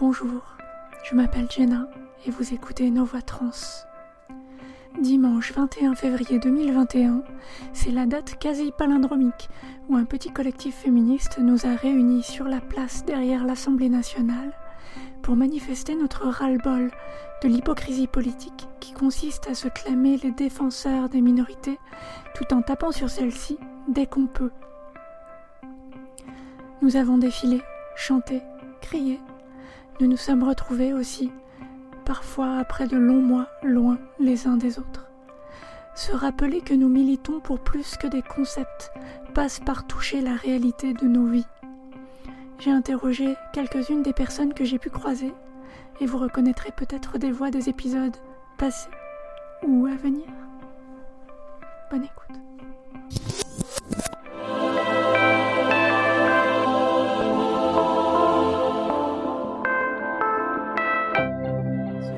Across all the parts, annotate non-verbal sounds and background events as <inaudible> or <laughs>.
Bonjour, je m'appelle Jenna et vous écoutez Nos Voix Trans. Dimanche 21 février 2021, c'est la date quasi palindromique où un petit collectif féministe nous a réunis sur la place derrière l'Assemblée nationale pour manifester notre ras-le-bol de l'hypocrisie politique qui consiste à se clamer les défenseurs des minorités tout en tapant sur celles-ci dès qu'on peut. Nous avons défilé, chanté, crié. Nous nous sommes retrouvés aussi, parfois après de longs mois, loin les uns des autres. Se rappeler que nous militons pour plus que des concepts passe par toucher la réalité de nos vies. J'ai interrogé quelques-unes des personnes que j'ai pu croiser et vous reconnaîtrez peut-être des voix des épisodes passés ou à venir. Bonne écoute.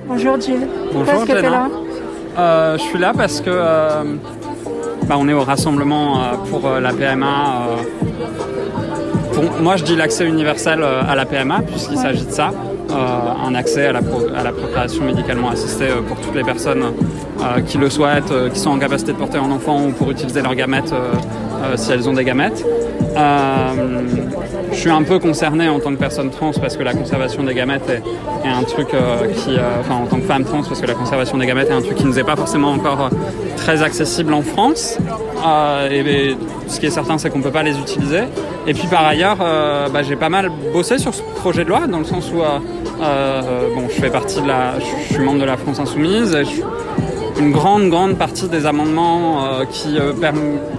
Bonjour Jill. Bonjour Pourquoi est-ce que t'es Jenna. là Euh, je suis là parce que euh, bah, on est au rassemblement euh, pour la PMA. pour- moi, je dis l'accès universel à la PMA puisqu'il Ouais. s'agit de ça. Un accès à la, pro- à la procréation médicalement assistée pour toutes les personnes qui le souhaitent, qui sont en capacité de porter un enfant ou pour utiliser leurs gamètes si elles ont des gamètes. Euh, je suis un peu concerné en tant que personne trans parce que la conservation des gamètes est, un truc euh, qui, euh, enfin en tant que femme trans parce que la conservation des gamètes est un truc qui nous est pas forcément encore très accessible en France. Et, ce qui est certain, c'est qu'on peut pas les utiliser. Et puis par ailleurs, bah, j'ai pas mal bossé sur ce projet de loi dans le sens où, bon, je fais partie de la, je suis membre de la France Insoumise. Et une grande, grande partie des amendements qui euh,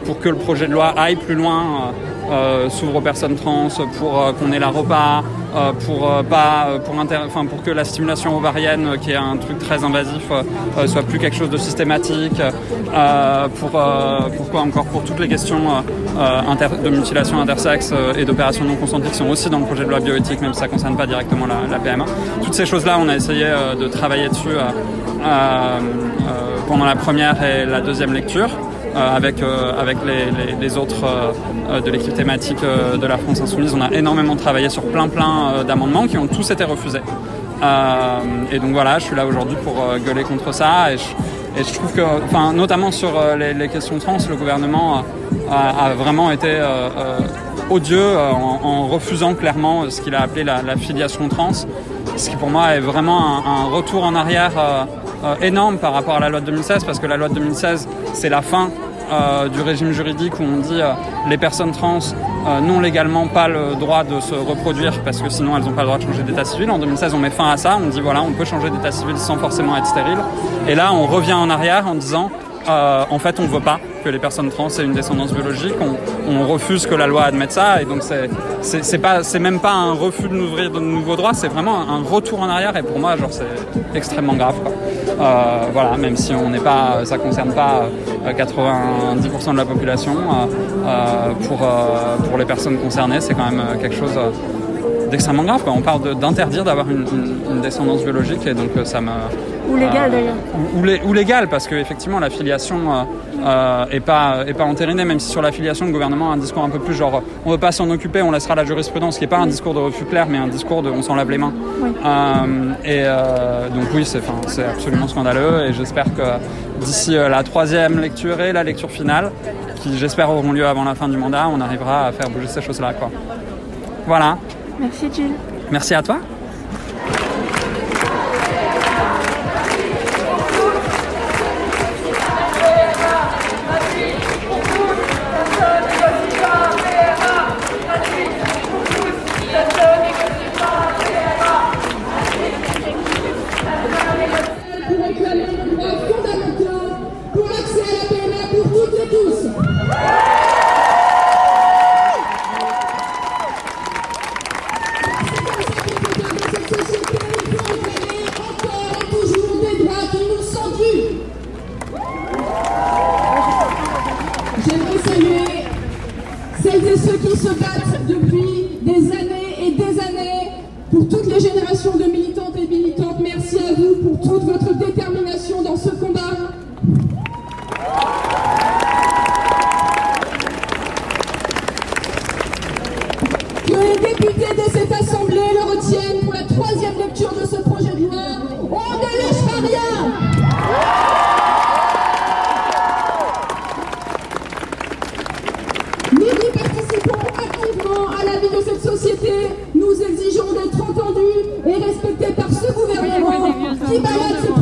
pour que le projet de loi aille plus loin, s'ouvre aux personnes trans, pour euh, qu'on ait la repas, euh, pour euh, pas, euh, pour, inter- pour que la stimulation ovarienne, euh, qui est un truc très invasif, euh, euh, soit plus quelque chose de systématique. euh, pour, euh, pourquoi encore pour toutes les questions euh, euh, de mutilation intersexe euh, et d'opérations non consenties qui sont aussi dans le projet de loi bioéthique, même si ça ne concerne pas directement la, la PMA. Toutes ces choses-là, on a essayé euh, de travailler dessus. euh, euh, euh, pendant la première et la deuxième lecture euh, avec, euh, avec les, autres euh, euh, de l'équipe thématique euh, de la France Insoumise. On a énormément travaillé sur plein plein euh, d'amendements qui ont tous été refusés. Euh, et donc voilà, je suis là aujourd'hui pour euh, gueuler contre ça et je, trouve que, enfin, notamment sur euh, les, les questions trans, le gouvernement euh, a, vraiment été euh, euh, odieux euh, en, refusant clairement ce qu'il a appelé la, la filiation trans, ce qui pour moi est vraiment un, retour en arrière euh, euh, énorme par rapport à la loi de 2016, parce que la loi de 2016, c'est la fin euh, du régime juridique où on dit euh, les personnes trans euh, n'ont légalement pas le droit de se reproduire parce que sinon elles n'ont pas le droit de changer d'état civil. En 2016, on met fin à ça, on dit voilà, on peut changer d'état civil sans forcément être stérile. Et là, on revient en arrière en disant en fait, on ne veut pas que les personnes trans aient une descendance biologique. On, refuse que la loi admette ça. Et donc, c'est, pas, même pas un refus de n'ouvrir de nouveaux droits. C'est vraiment un retour en arrière. Et pour moi, genre, c'est extrêmement grave. Euh, voilà, même si on n'est pas, ça concerne pas euh, 90% de la population. euh, euh, pour, euh, pour les personnes concernées, c'est quand même euh, quelque chose. euh, d'extrêmement grave. On parle d'interdire d'avoir une, une- descendance biologique et donc euh, ça me... Ou légal euh, d'ailleurs. ou, ou lé- ou légal, parce que effectivement la filiation euh, euh, est pas est pas entérinée, même si sur la filiation le gouvernement a un discours un peu plus genre on veut pas s'en occuper, on laissera la jurisprudence, qui est pas un discours de refus clair, mais un discours de on s'en lave les mains. Oui. Euh, et euh, donc oui, c'est enfin, c'est absolument scandaleux, et j'espère que d'ici euh, la troisième lecture et la lecture finale, qui j'espère auront lieu avant la fin du mandat, on arrivera à faire bouger ces choses-là. Quoi. Voilà. Merci Jill. Merci à toi. nous exigeons d'être entendus et respectés par ce gouvernement qui balade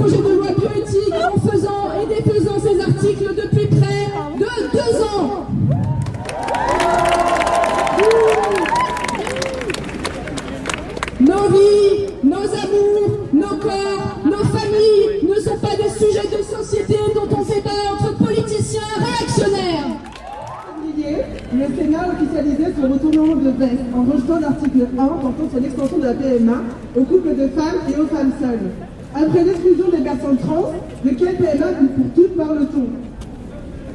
en rejetant l'article 1 portant sur l'extension de la PMA aux couples de femmes et aux femmes seules. Après l'exclusion des personnes trans, de quelle PMA pour toutes parle-t-on?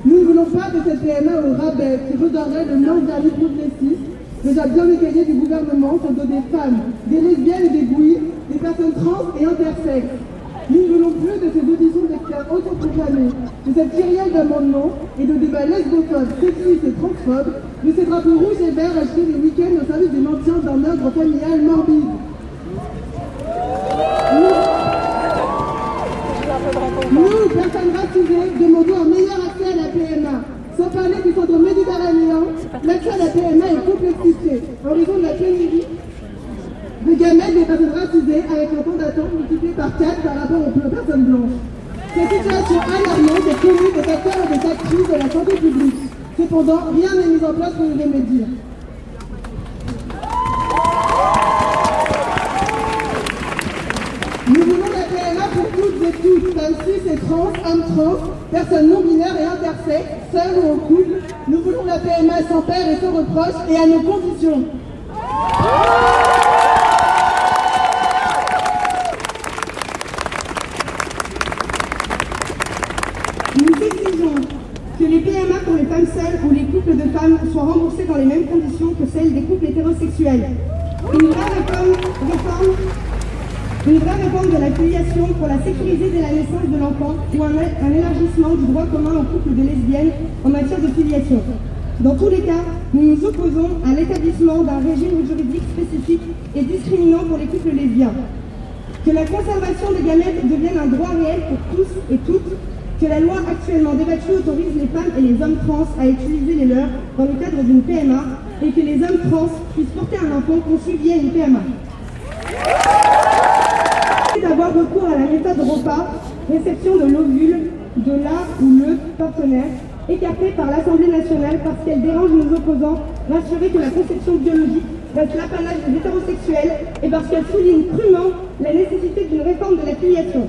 Nous ne voulons pas de cette PMA au rabais qui redorerait le nom d'un progressiste déjà bien écaillé du gouvernement sur des femmes, des lesbiennes et des bouilles, des personnes trans et intersexes. Nous ne voulons plus de ces auditions d'experts autoproclamés, de cette kyrielle d'amendements et de débats lesbophobes, sexistes et transphobes, de ces drapeaux rouges et verts achetés les week-ends au service du maintien d'un ordre familial morbide. Nous, personnes racisées, demandons un meilleur accès à la PMA. Sans parler du centre méditerranéen, l'accès à la PMA est complexifié en raison de la pénurie de gamètes des personnes racisées avec un temps d'attente multiplié par 4 par rapport aux personnes blanches. Cette situation alarmante est connue des acteurs et des actrices de la santé publique. Cependant, rien n'est mis en place pour y remédier. Nous voulons la PMA pour toutes et tous, femmes cis et trans, hommes trans, personnes non binaires et intersexes, seuls ou en couple. Nous voulons la PMA sans père et sans reproche et à nos conditions. Nous exigeons que les PMA pour les femmes seules ou les couples de femmes soient remboursés dans les mêmes conditions que celles des couples hétérosexuels. Une vraie réforme, réforme une vraie réforme de la filiation pour la sécuriser dès la naissance de l'enfant ou un, un, élargissement du droit commun aux couples de lesbiennes en matière de filiation. Dans tous les cas, nous nous opposons à l'établissement d'un régime juridique spécifique et discriminant pour les couples lesbiens. Que la conservation des gamètes devienne un droit réel pour tous et toutes, que la loi actuellement débattue autorise les femmes et les hommes trans à utiliser les leurs dans le cadre d'une PMA et que les hommes trans puissent porter un enfant conçu via une PMA d'avoir recours à la méthode repas, réception de l'ovule de la ou le partenaire, écartée par l'Assemblée nationale parce qu'elle dérange nos opposants, rassurer que la conception biologique reste l'apanage des hétérosexuels et parce qu'elle souligne crûment la nécessité d'une réforme de la filiation.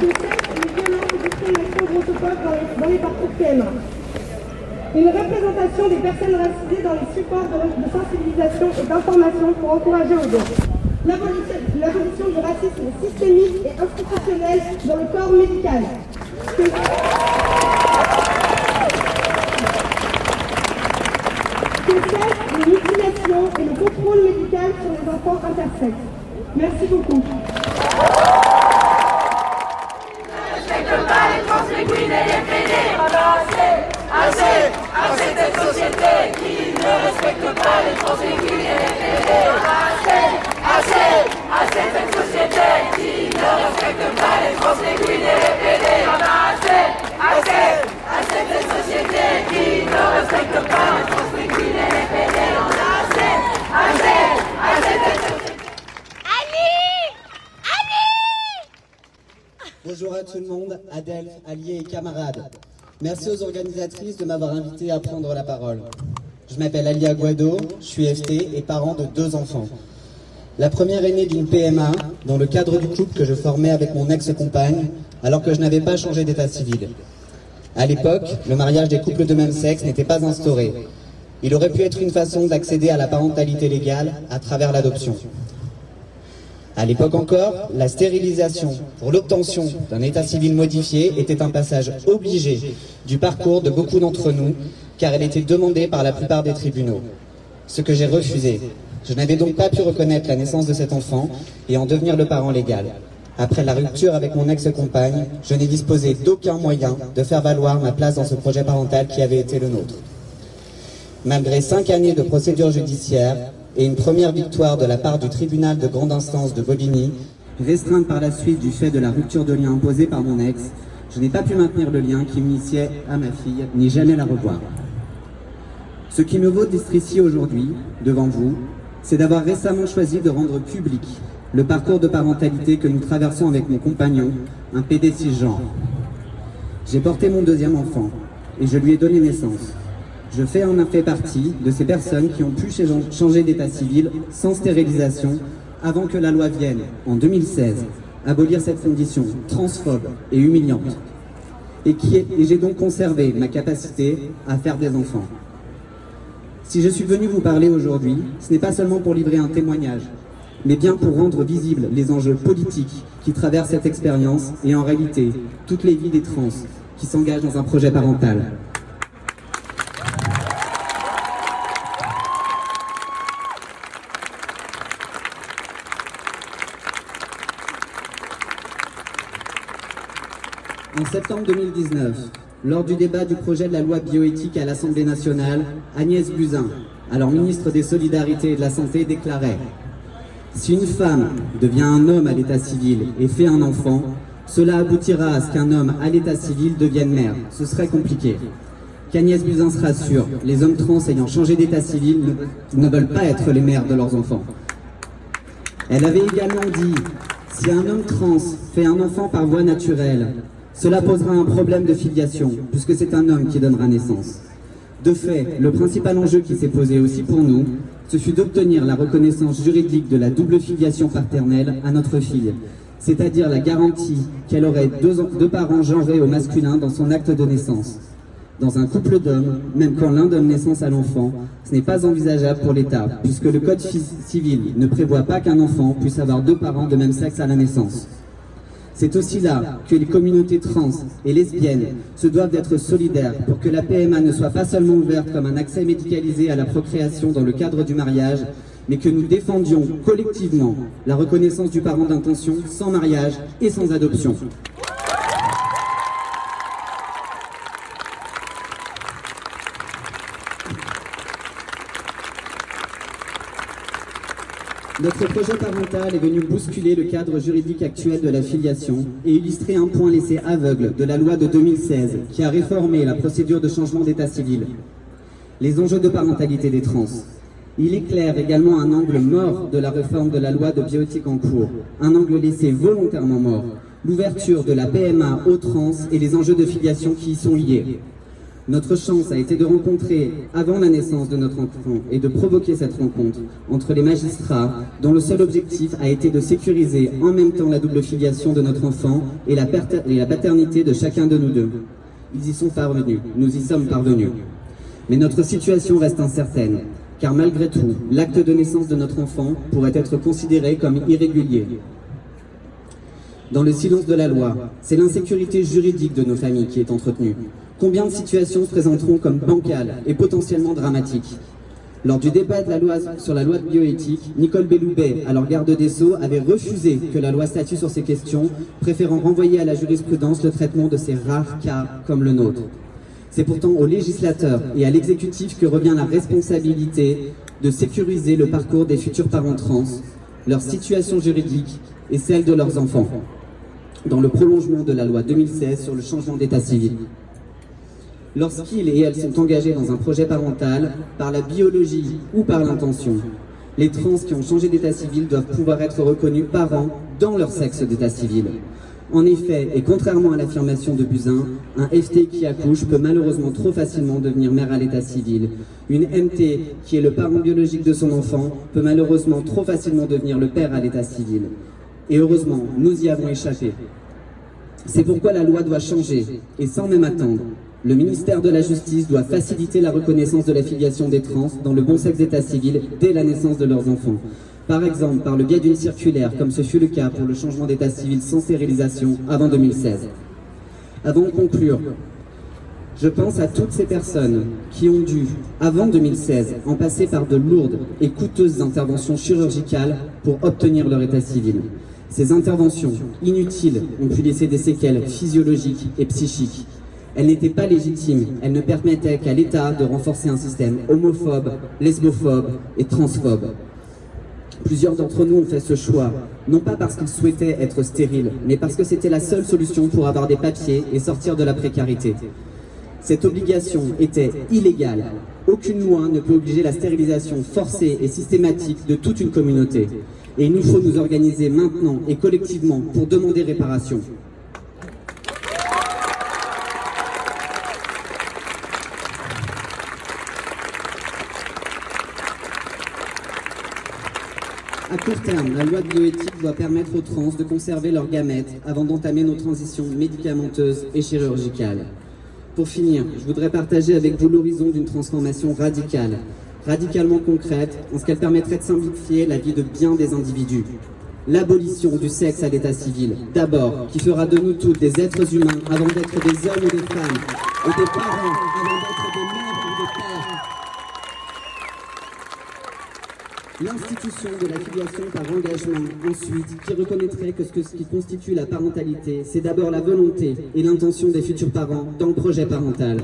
Je sais les violences et discriminations parcours PMA une représentation des personnes racisées dans les supports de, sensibilisation et d'information pour encourager aux autres. L'abolition du racisme systémique et institutionnel dans le corps médical. Que cesse les mutilations et le contrôle médical sur les enfants intersexes? Merci beaucoup. Pas les les PD. Assez, assez cette société qui ne respecte pas les trans, les queens et les PD. Assez, assez, assez cette société qui ne respecte pas les trans, les queens et les PD. Assez, assez, assez cette société qui ne respecte pas les trans, les queens et les. Assez, assez, assez cette société. Bonjour à tout le monde, Adèle, alliés et camarades. Merci aux organisatrices de m'avoir invité à prendre la parole. Je m'appelle Alia Guado, je suis FT et parent de deux enfants. La première est née d'une PMA dans le cadre du couple que je formais avec mon ex-compagne alors que je n'avais pas changé d'état civil. À l'époque, le mariage des couples de même sexe n'était pas instauré. Il aurait pu être une façon d'accéder à la parentalité légale à travers l'adoption. À l'époque encore, la stérilisation pour l'obtention d'un état civil modifié était un passage obligé du parcours de beaucoup d'entre nous, car elle était demandée par la plupart des tribunaux. Ce que j'ai refusé. Je n'avais donc pas pu reconnaître la naissance de cet enfant et en devenir le parent légal. Après la rupture avec mon ex-compagne, je n'ai disposé d'aucun moyen de faire valoir ma place dans ce projet parental qui avait été le nôtre. Malgré cinq années de procédure judiciaire, et une première victoire de la part du tribunal de grande instance de Bobigny, restreinte par la suite du fait de la rupture de lien imposée par mon ex, je n'ai pas pu maintenir le lien qui m'initiait à ma fille, ni jamais la revoir. Ce qui me vaut d'être ici aujourd'hui, devant vous, c'est d'avoir récemment choisi de rendre public le parcours de parentalité que nous traversons avec mon compagnon, un PD cisgenre. J'ai porté mon deuxième enfant et je lui ai donné naissance. Je fais en effet partie de ces personnes qui ont pu changer d'état civil sans stérilisation avant que la loi vienne, en 2016, abolir cette condition transphobe et humiliante. Et, et j'ai donc conservé ma capacité à faire des enfants. Si je suis venu vous parler aujourd'hui, ce n'est pas seulement pour livrer un témoignage, mais bien pour rendre visibles les enjeux politiques qui traversent cette expérience et en réalité toutes les vies des trans qui s'engagent dans un projet parental. Septembre 2019, lors du débat du projet de la loi bioéthique à l'Assemblée nationale, Agnès Buzyn, alors ministre des Solidarités et de la Santé, déclarait Si une femme devient un homme à l'état civil et fait un enfant, cela aboutira à ce qu'un homme à l'état civil devienne mère. Ce serait compliqué. Qu'Agnès Buzyn se rassure, les hommes trans ayant changé d'état civil ne, ne veulent pas être les mères de leurs enfants. Elle avait également dit si un homme trans fait un enfant par voie naturelle, cela posera un problème de filiation, puisque c'est un homme qui donnera naissance. De fait, le principal enjeu qui s'est posé aussi pour nous, ce fut d'obtenir la reconnaissance juridique de la double filiation paternelle à notre fille, c'est-à-dire la garantie qu'elle aurait deux, parents genrés au masculin dans son acte de naissance. Dans un couple d'hommes, même quand l'un donne naissance à l'enfant, ce n'est pas envisageable pour l'État, puisque le Code civil ne prévoit pas qu'un enfant puisse avoir deux parents de même sexe à la naissance. C'est aussi là que les communautés trans et lesbiennes se doivent d'être solidaires pour que la PMA ne soit pas seulement ouverte comme un accès médicalisé à la procréation dans le cadre du mariage, mais que nous défendions collectivement la reconnaissance du parent d'intention sans mariage et sans adoption. Notre projet parental est venu bousculer le cadre juridique actuel de la filiation et illustrer un point laissé aveugle de la loi de 2016 qui a réformé la procédure de changement d'état civil. Les enjeux de parentalité des trans. Il éclaire également un angle mort de la réforme de la loi de bioéthique en cours, un angle laissé volontairement mort, l'ouverture de la PMA aux trans et les enjeux de filiation qui y sont liés. Notre chance a été de rencontrer, avant la naissance de notre enfant, et de provoquer cette rencontre entre les magistrats, dont le seul objectif a été de sécuriser en même temps la double filiation de notre enfant et la, paternité de chacun de nous deux. Ils y sont parvenus, nous y sommes parvenus. Mais notre situation reste incertaine, car malgré tout, l'acte de naissance de notre enfant pourrait être considéré comme irrégulier. Dans le silence de la loi, c'est l'insécurité juridique de nos familles qui est entretenue. Combien de situations se présenteront comme bancales et potentiellement dramatiques Lors du débat de la loi, sur la loi de bioéthique, Nicole Belloubet, alors garde des Sceaux, avait refusé que la loi statue sur ces questions, préférant renvoyer à la jurisprudence le traitement de ces rares cas comme le nôtre. C'est pourtant aux législateurs et à l'exécutif que revient la responsabilité de sécuriser le parcours des futurs parents trans, leur situation juridique et celle de leurs enfants, dans le prolongement de la loi 2016 sur le changement d'état civil. Lorsqu'ils et elles sont engagés dans un projet parental, par la biologie ou par l'intention, les trans qui ont changé d'état civil doivent pouvoir être reconnus parents dans leur sexe d'état civil. En effet, et contrairement à l'affirmation de Buzyn, un FT qui accouche peut malheureusement trop facilement devenir mère à l'état civil. Une MT, qui est le parent biologique de son enfant, peut malheureusement trop facilement devenir le père à l'état civil. Et heureusement, nous y avons échappé. C'est pourquoi la loi doit changer, et sans même attendre. Le ministère de la Justice doit faciliter la reconnaissance de la filiation des trans dans le bon sexe d'état civil dès la naissance de leurs enfants. Par exemple, par le biais d'une circulaire, comme ce fut le cas pour le changement d'état civil sans stérilisation avant 2016. Avant de conclure, je pense à toutes ces personnes qui ont dû, avant 2016, en passer par de lourdes et coûteuses interventions chirurgicales pour obtenir leur état civil. Ces interventions inutiles ont pu laisser des séquelles physiologiques et psychiques elle n'était pas légitime, elle ne permettait qu'à l'État de renforcer un système homophobe, lesbophobe et transphobe. Plusieurs d'entre nous ont fait ce choix, non pas parce qu'ils souhaitaient être stériles, mais parce que c'était la seule solution pour avoir des papiers et sortir de la précarité. Cette obligation était illégale. Aucune loi ne peut obliger la stérilisation forcée et systématique de toute une communauté. Et il nous faut nous organiser maintenant et collectivement pour demander réparation. À court terme, la loi de bioéthique doit permettre aux trans de conserver leurs gamètes avant d'entamer nos transitions médicamenteuses et chirurgicales. Pour finir, je voudrais partager avec vous l'horizon d'une transformation radicale, radicalement concrète, en ce qu'elle permettrait de simplifier la vie de bien des individus. L'abolition du sexe à l'état civil, d'abord, qui fera de nous toutes des êtres humains avant d'être des hommes ou des femmes, et des parents avant d'être des mères ou des pères. L'institution de la filiation par engagement, ensuite, qui reconnaîtrait que ce, qui constitue la parentalité, c'est d'abord la volonté et l'intention des futurs parents dans le projet parental.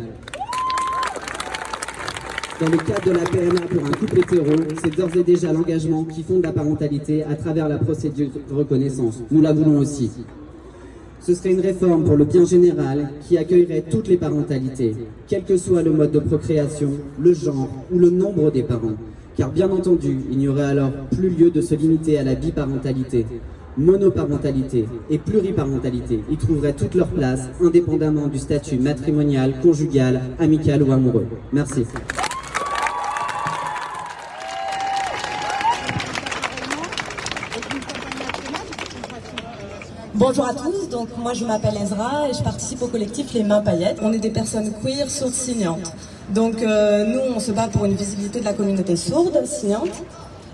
Dans le cadre de la PMA pour un couple hétéro, c'est d'ores et déjà l'engagement qui fonde la parentalité à travers la procédure de reconnaissance. Nous la voulons aussi. Ce serait une réforme pour le bien général qui accueillerait toutes les parentalités, quel que soit le mode de procréation, le genre ou le nombre des parents. Car bien entendu, il n'y aurait alors plus lieu de se limiter à la biparentalité. Monoparentalité et pluriparentalité y trouveraient toute leur place, indépendamment du statut matrimonial, conjugal, amical ou amoureux. Merci. Bonjour à tous, donc moi je m'appelle Ezra et je participe au collectif Les Mains Paillettes. On est des personnes queer sourdes signantes. Donc euh, nous on se bat pour une visibilité de la communauté sourde signante.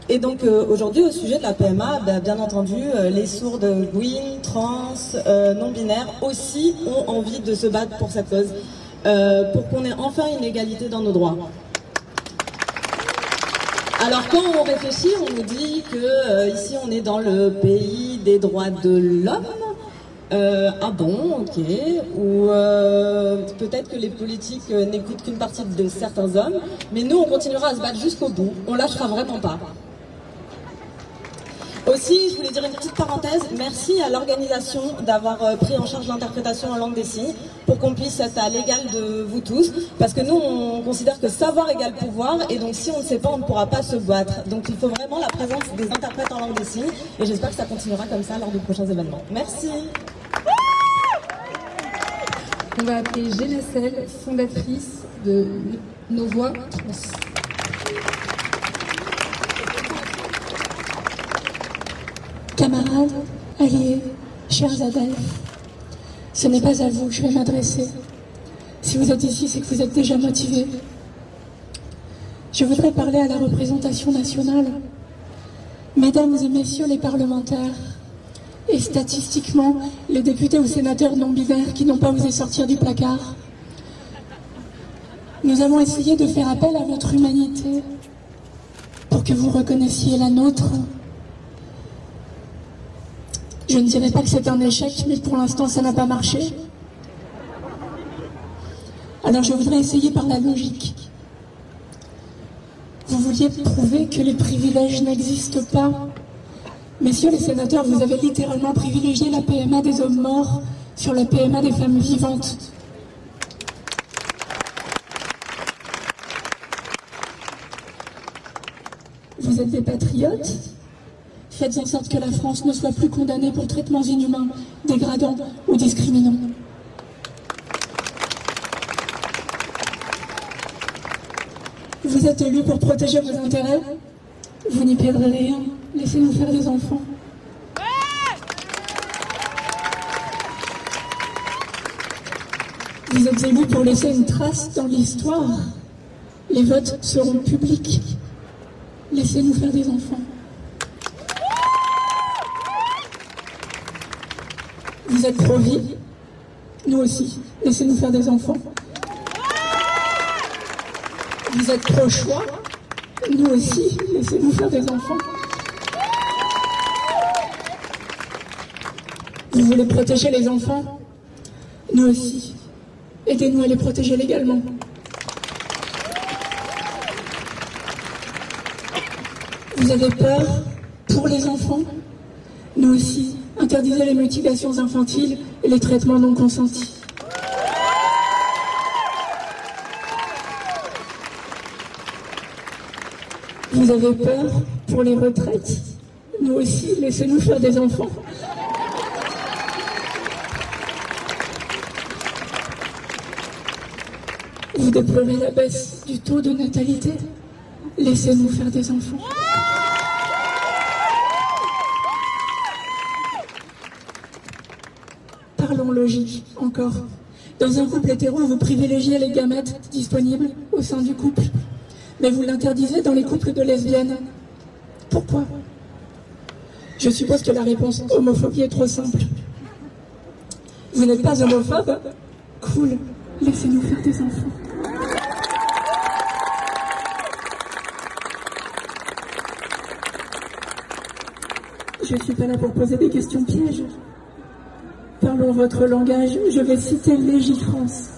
Et donc euh, aujourd'hui au sujet de la PMA, bah, bien entendu euh, les sourdes green, trans, non-binaires aussi ont envie de se battre pour cette cause, pour qu'on ait enfin une égalité dans nos droits. Alors quand on réfléchit, on nous dit que ici on est dans le pays des droits de l'homme. Euh, ah bon, ok. Ou euh, peut-être que les politiques euh, n'écoutent qu'une partie de certains hommes, mais nous on continuera à se battre jusqu'au bout. On lâchera vraiment pas. Aussi, je voulais dire une petite parenthèse. Merci à l'organisation d'avoir pris en charge l'interprétation en langue des signes pour qu'on puisse être à l'égal de vous tous. Parce que nous, on considère que savoir égale pouvoir. Et donc, si on ne sait pas, on ne pourra pas se battre. Donc, il faut vraiment la présence des interprètes en langue des signes. Et j'espère que ça continuera comme ça lors de prochains événements. Merci. On va appeler Génacelle, fondatrice de Nos Voix Trans. Camarades, alliés, chers adeptes, ce n'est pas à vous que je vais m'adresser. Si vous êtes ici, c'est que vous êtes déjà motivés. Je voudrais parler à la représentation nationale. Mesdames et messieurs les parlementaires, et statistiquement, les députés ou sénateurs non-binaires qui n'ont pas osé sortir du placard, nous avons essayé de faire appel à votre humanité pour que vous reconnaissiez la nôtre. Je ne dirais pas que c'est un échec, mais pour l'instant, ça n'a pas marché. Alors je voudrais essayer par la logique. Vous vouliez prouver que les privilèges n'existent pas. Messieurs les sénateurs, vous avez littéralement privilégié la PMA des hommes morts sur la PMA des femmes vivantes. Vous êtes des patriotes? Faites en sorte que la France ne soit plus condamnée pour traitements inhumains, dégradants ou discriminants. Vous êtes élus pour protéger vos intérêts? Vous n'y perdrez rien. Laissez-nous faire des enfants. Vous êtes élus pour laisser une trace dans l'histoire. Les votes seront publics. Laissez-nous faire des enfants. Vous êtes pro-vie Nous aussi. Laissez-nous faire des enfants. Vous êtes pro-choix Nous aussi. Laissez-nous faire des enfants. Voulez protéger les enfants Nous aussi. Aidez-nous à les protéger légalement. Vous avez peur pour les enfants Nous aussi. Interdisez les mutilations infantiles et les traitements non consentis. Vous avez peur pour les retraites Nous aussi, laissez-nous faire des enfants. Vous déplorez la baisse du taux de natalité Laissez-nous faire des enfants. Parlons logique encore. Dans un couple hétéro, vous privilégiez les gamètes disponibles au sein du couple, mais vous l'interdisez dans les couples de lesbiennes. Pourquoi? Je suppose que la réponse homophobie est trop simple. Vous n'êtes pas homophobe? Cool, laissez-nous faire des enfants. Je ne suis pas là pour poser des questions pièges. Parlons votre langage, je vais citer Légifrance.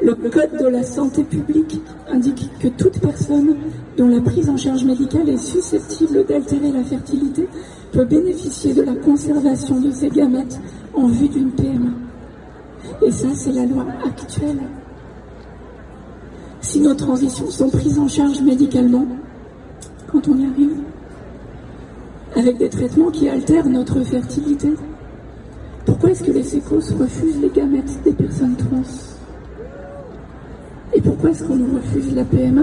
Le Code de la santé publique indique que toute personne dont la prise en charge médicale est susceptible d'altérer la fertilité peut bénéficier de la conservation de ses gamètes en vue d'une PMA. Et ça, c'est la loi actuelle. Si nos transitions sont prises en charge médicalement, quand on y arrive, avec des traitements qui altèrent notre fertilité, pourquoi est-ce que les sécos refusent les gamètes des personnes trans? Et pourquoi est-ce qu'on nous refuse la PMA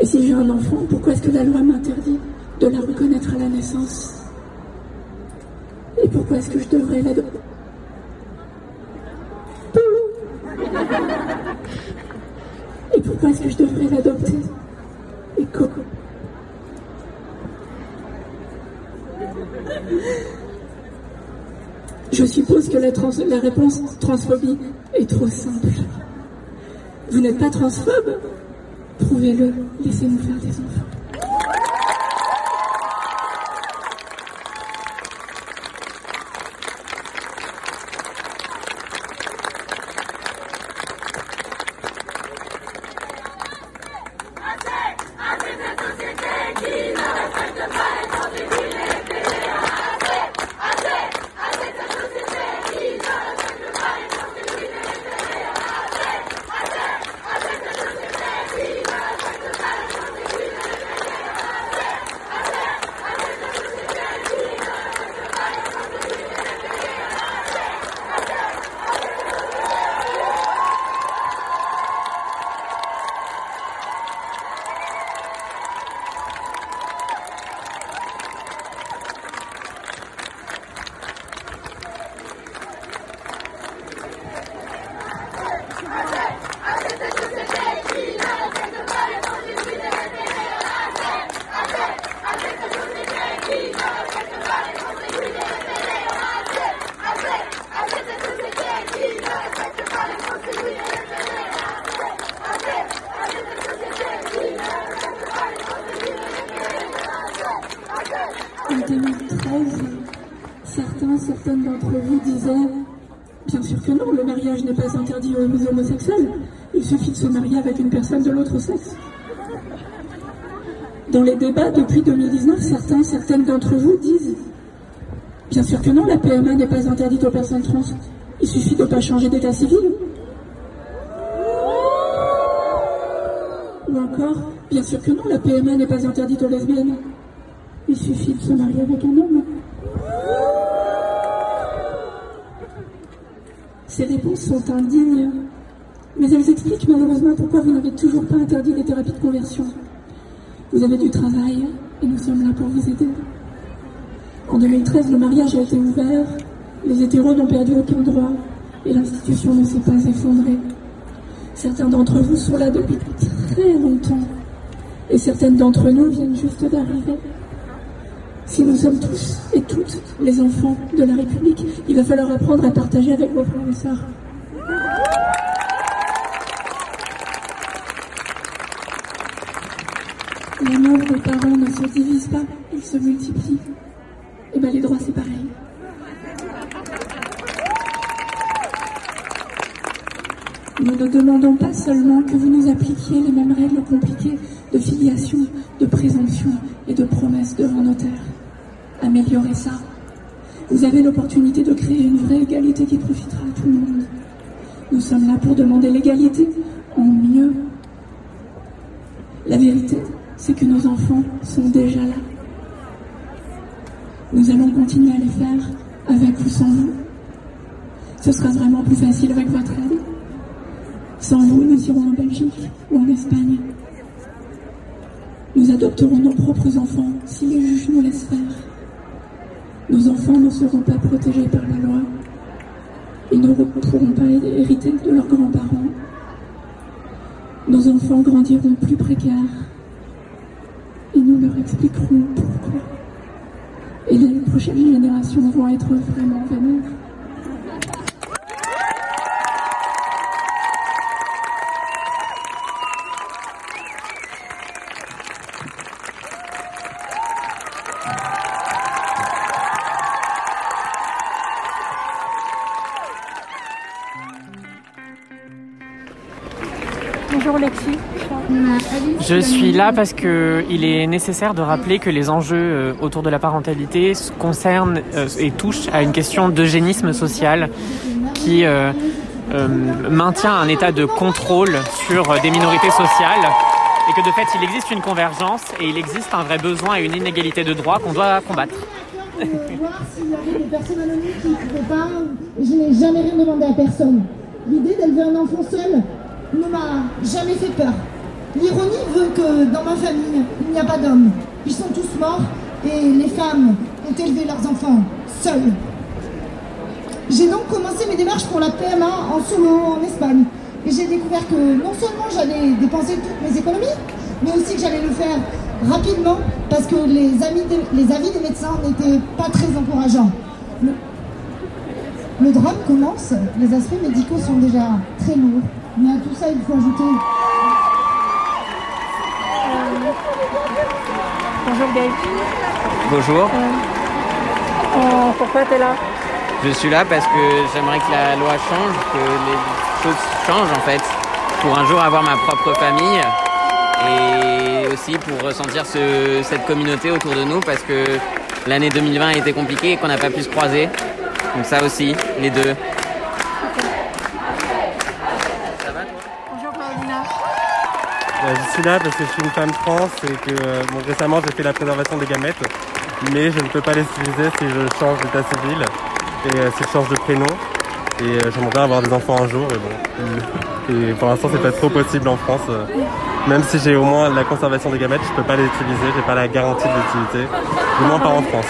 Et si j'ai un enfant, pourquoi est-ce que la loi m'interdit de la reconnaître à la naissance? Et pourquoi est-ce que je devrais l'adopter Et pourquoi est-ce que je devrais l'adopter? Et Coco Je suppose que la, réponse transphobie est trop simple. Vous n'êtes pas transphobe? Prouvez-le, laissez-nous faire des enfants. En 2013, certains, certaines d'entre vous disaient Bien sûr que non, le mariage n'est homosexuels. Il suffit de se marier avec une personne de l'autre sexe. Dans les débats depuis 2019, certains, certaines d'entre vous disent Bien sûr que non, la PMA n'est pas interdite aux personnes trans. Il suffit de ne pas changer d'état civil. Ou encore, bien sûr que non, la PMA n'est pas interdite aux lesbiennes. Il suffit de se marier avec un homme. Ces réponses sont indignes, mais elles expliquent malheureusement pourquoi vous n'avez toujours pas interdit les thérapies de conversion. Vous avez du travail et nous sommes là pour vous aider. En 2013, le mariage a été ouvert, les hétéros n'ont perdu aucun droit et l'institution ne s'est pas effondrée. Certains d'entre vous sont là depuis très longtemps et certaines d'entre nous viennent juste d'arriver. Si nous sommes tous et toutes les enfants de la République, il va falloir apprendre à partager avec vos frères et sœurs. Les membres des parents ne se divisent pas, ils se multiplient. Et bien les droits c'est pareil. Nous ne demandons pas seulement que vous nous appliquiez les mêmes règles compliquées de filiation, de présomption et de promesse devant notaire. Améliorez ça. Vous avez l'opportunité de créer une vraie égalité qui profitera à tout le monde. Nous sommes là pour demander l'égalité en mieux. La vérité, c'est que nos enfants sont déjà là. Nous allons continuer à les faire avec ou sans vous. Ce sera vraiment plus facile avec votre aide. Sans vous, nous irons en Belgique ou en Espagne. Nous adopterons nos propres enfants si les juges nous laissent faire. Nos enfants ne seront pas protégés par la loi. Ils ne pourront pas hériter de leurs grands-parents. Nos enfants grandiront plus précaires. Et nous leur expliquerons pourquoi. Et les prochaines générations vont être vraiment vénères. Je suis là parce qu'il est nécessaire de rappeler que les enjeux euh, autour de la parentalité concernent euh, et touchent à une question d'eugénisme social qui euh, maintient un état de contrôle sur des minorités sociales et que de fait il existe une convergence et il existe un vrai besoin et une inégalité de droits qu'on doit combattre. s'il y des personnes qui ne pas. Je n'ai jamais rien demandé à personne. L'idée d'élever un enfant seul ne m'a jamais fait peur. L'ironie veut que dans ma famille, il n'y a pas d'hommes. Ils sont tous morts et les femmes ont élevé leurs enfants seuls. J'ai donc commencé mes démarches pour la PMA en solo en Espagne. Et j'ai découvert que non seulement j'allais dépenser toutes mes économies, mais aussi que j'allais le faire rapidement parce que les, avis des médecins n'étaient pas très encourageants. Le drame commence, les aspects médicaux sont déjà très lourds, mais à tout ça il faut ajouter Bonjour Gaël. Bonjour, Euh, pourquoi t'es là? Je suis là parce que j'aimerais que la loi change, que les choses changent en fait, pour un jour avoir ma propre famille et aussi pour ressentir ce- cette communauté autour de nous parce que l'année 2020 a été compliquée et qu'on n'a pas pu se croiser. Donc ça aussi, les deux. Je suis là parce que je suis une femme trans et que euh, bon, récemment j'ai fait la préservation des gamètes, mais je ne peux pas les utiliser si je change d'état civil et euh, si je change de prénom. Et euh, j'aimerais avoir des enfants un jour, et bon. Et pour l'instant c'est pas trop possible en France. même si j'ai au moins la conservation des gamètes, je peux pas les utiliser, j'ai pas la garantie de l'utilité, du moins pas en France.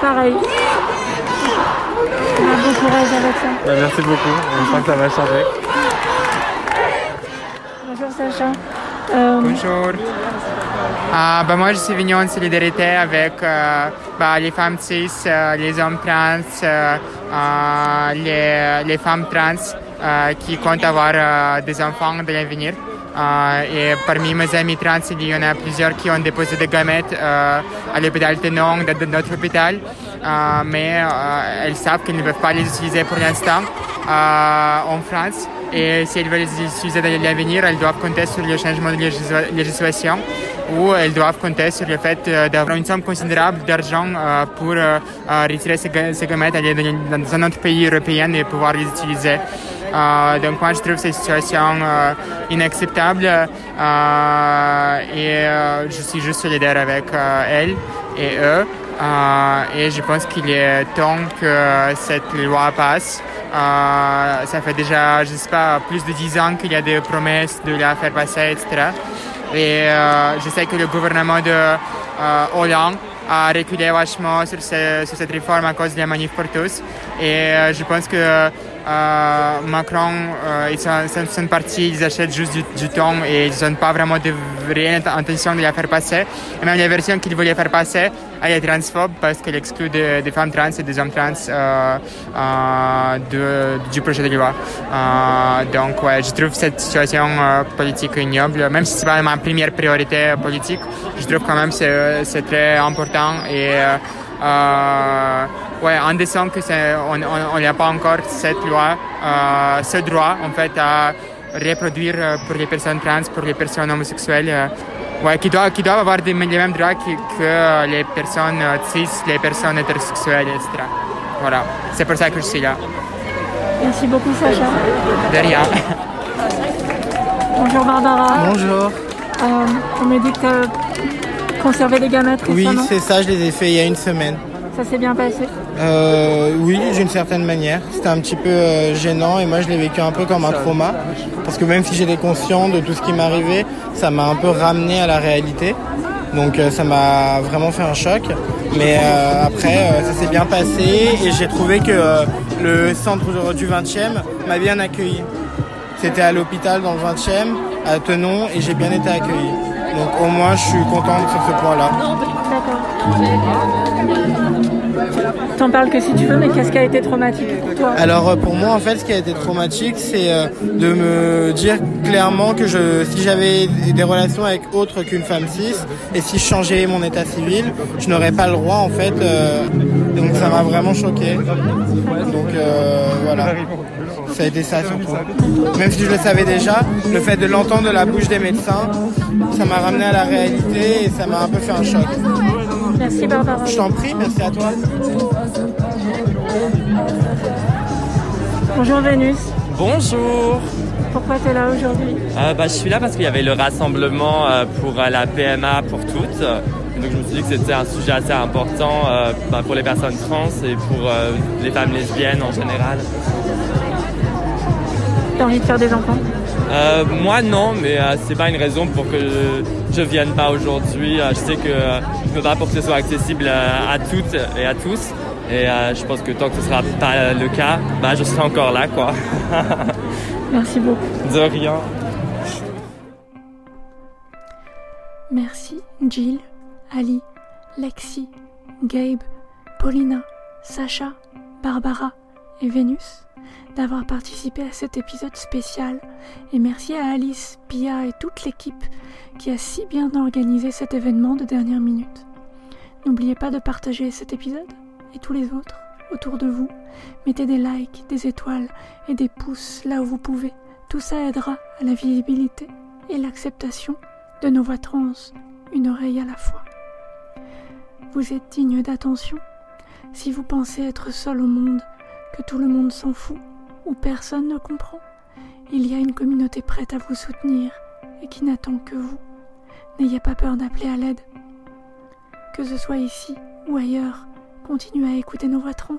Pareil. Bon courage avec ça. Bah, merci beaucoup, j'espère que ça va changer. Euh, Bonjour. Ah, bah, moi, je suis venu en solidarité avec euh, bah, les femmes cis, euh, les hommes trans, euh, euh, les, les femmes trans euh, qui comptent avoir euh, des enfants de l'avenir. Euh, et parmi mes amis trans, il y en a plusieurs qui ont déposé des gamètes euh, à l'hôpital Tenon, de, notre hôpital, Euh, mais euh, elles savent qu'elles ne peuvent pas les utiliser pour l'instant euh, en France. Et si elles veulent utiliser dans l'avenir, elles doivent compter sur le changement de légis- législation ou elles doivent compter sur le fait euh, d'avoir une somme considérable d'argent euh, pour euh, retirer ces, ga- ces gamètes, aller dans, un autre pays européen et pouvoir les utiliser. Donc moi je trouve cette situation inacceptable et je suis juste solidaire avec elles et eux. Et je pense qu'il est temps que cette loi passe. Euh, ça fait déjà, je sais pas, plus de 10 ans qu'il y a des promesses de la faire passer, etc. Et euh, je sais que le gouvernement de euh, Hollande a reculé vachement sur, sur cette réforme à cause de la manif pour tous. Et je pense que euh, Macron euh, et son, son- son parti, ils achètent juste du, du temps et ils n'ont pas vraiment de réelle intention de la faire passer. Et même la version qu'ils voulaient faire passer, elle est transphobe parce qu'elle exclut des, femmes trans et des hommes trans euh, euh, du projet de loi. Donc ouais, je trouve cette situation politique ignoble, même si c'est pas ma première priorité politique, je trouve quand même c'est c'est très important et ouais, en disant que c'est, on on- on n'a pas encore cette loi, euh, ce droit en fait à reproduire euh, pour les personnes trans, pour les personnes homosexuelles, euh, ouais, qui, doivent, qui doivent avoir des- les mêmes droits que, que les personnes cis, les personnes hétérosexuelles, etc. Voilà, c'est pour ça que je suis là. merci beaucoup Sacha. De rien. Bonjour Barbara. Bonjour. Euh, on me dit que tu conservé des gamètes Oui, c'est ça, je les ai fait il y a une semaine. Ça s'est bien passé. Euh, oui, d'une certaine manière. C'était un petit peu euh, gênant et moi je l'ai vécu un peu comme un trauma. Parce que même si j'étais conscient de tout ce qui m'arrivait, ça m'a un peu ramené à la réalité. Donc euh, ça m'a vraiment fait un choc. Mais euh, après, ça s'est bien passé et j'ai trouvé que le centre du 20e m'a bien accueilli. C'était à l'hôpital dans le 20e, à Tenon, et j'ai bien été accueilli. Donc au moins, je suis contente sur ce point-là. T'en parles que si tu veux, mais qu'est-ce qui a été traumatique pour toi? Alors pour moi, en fait, ce qui a été traumatique, c'est de me dire clairement que je, si j'avais des relations avec autre qu'une femme cis, et si je changeais mon état civil, je n'aurais pas le droit, en fait. donc ça m'a vraiment choqué. Donc voilà ça a été ça surtout. Même si je le savais déjà, le fait de l'entendre de la bouche des médecins, ça m'a ramené à la réalité et ça m'a un peu fait un choc. Merci Barbara. Je t'en prie, merci à toi. Bonjour Vénus. Bonjour. Pourquoi tu es là aujourd'hui? Euh, bah, Je suis là parce qu'il y avait le rassemblement euh, pour euh, la PMA pour toutes. Donc je me suis dit que c'était un sujet assez important euh, bah, pour les personnes trans et pour euh, les femmes lesbiennes en général. T'as envie de faire des enfants? Euh, Moi non, mais euh, c'est pas une raison pour que je, vienne pas aujourd'hui. Euh, je sais que je me bats pour que ce soit accessible à, à toutes et à tous. Et je pense que tant que ce sera pas le cas, bah, je serai encore là, quoi. <laughs> Merci beaucoup. De rien. Merci Jill, Ali, Lexi, Gabe, Paulina, Sacha, Barbara et Vénus d'avoir participé à cet épisode spécial et merci à Alice, Pia et toute l'équipe qui a si bien organisé cet événement de dernière minute. N'oubliez pas de partager cet épisode et tous les autres autour de vous. Mettez des likes, des étoiles et des pouces là où vous pouvez. Tout ça aidera à la visibilité et l'acceptation de nos voix trans, une oreille à la fois. Vous êtes digne d'attention si vous pensez être seul au monde, que tout le monde s'en fout ou personne ne comprend. Il y a une communauté prête à vous soutenir et qui n'attend que vous. N'ayez pas peur d'appeler à l'aide. Que ce soit ici ou ailleurs, continuez à écouter nos voix trans.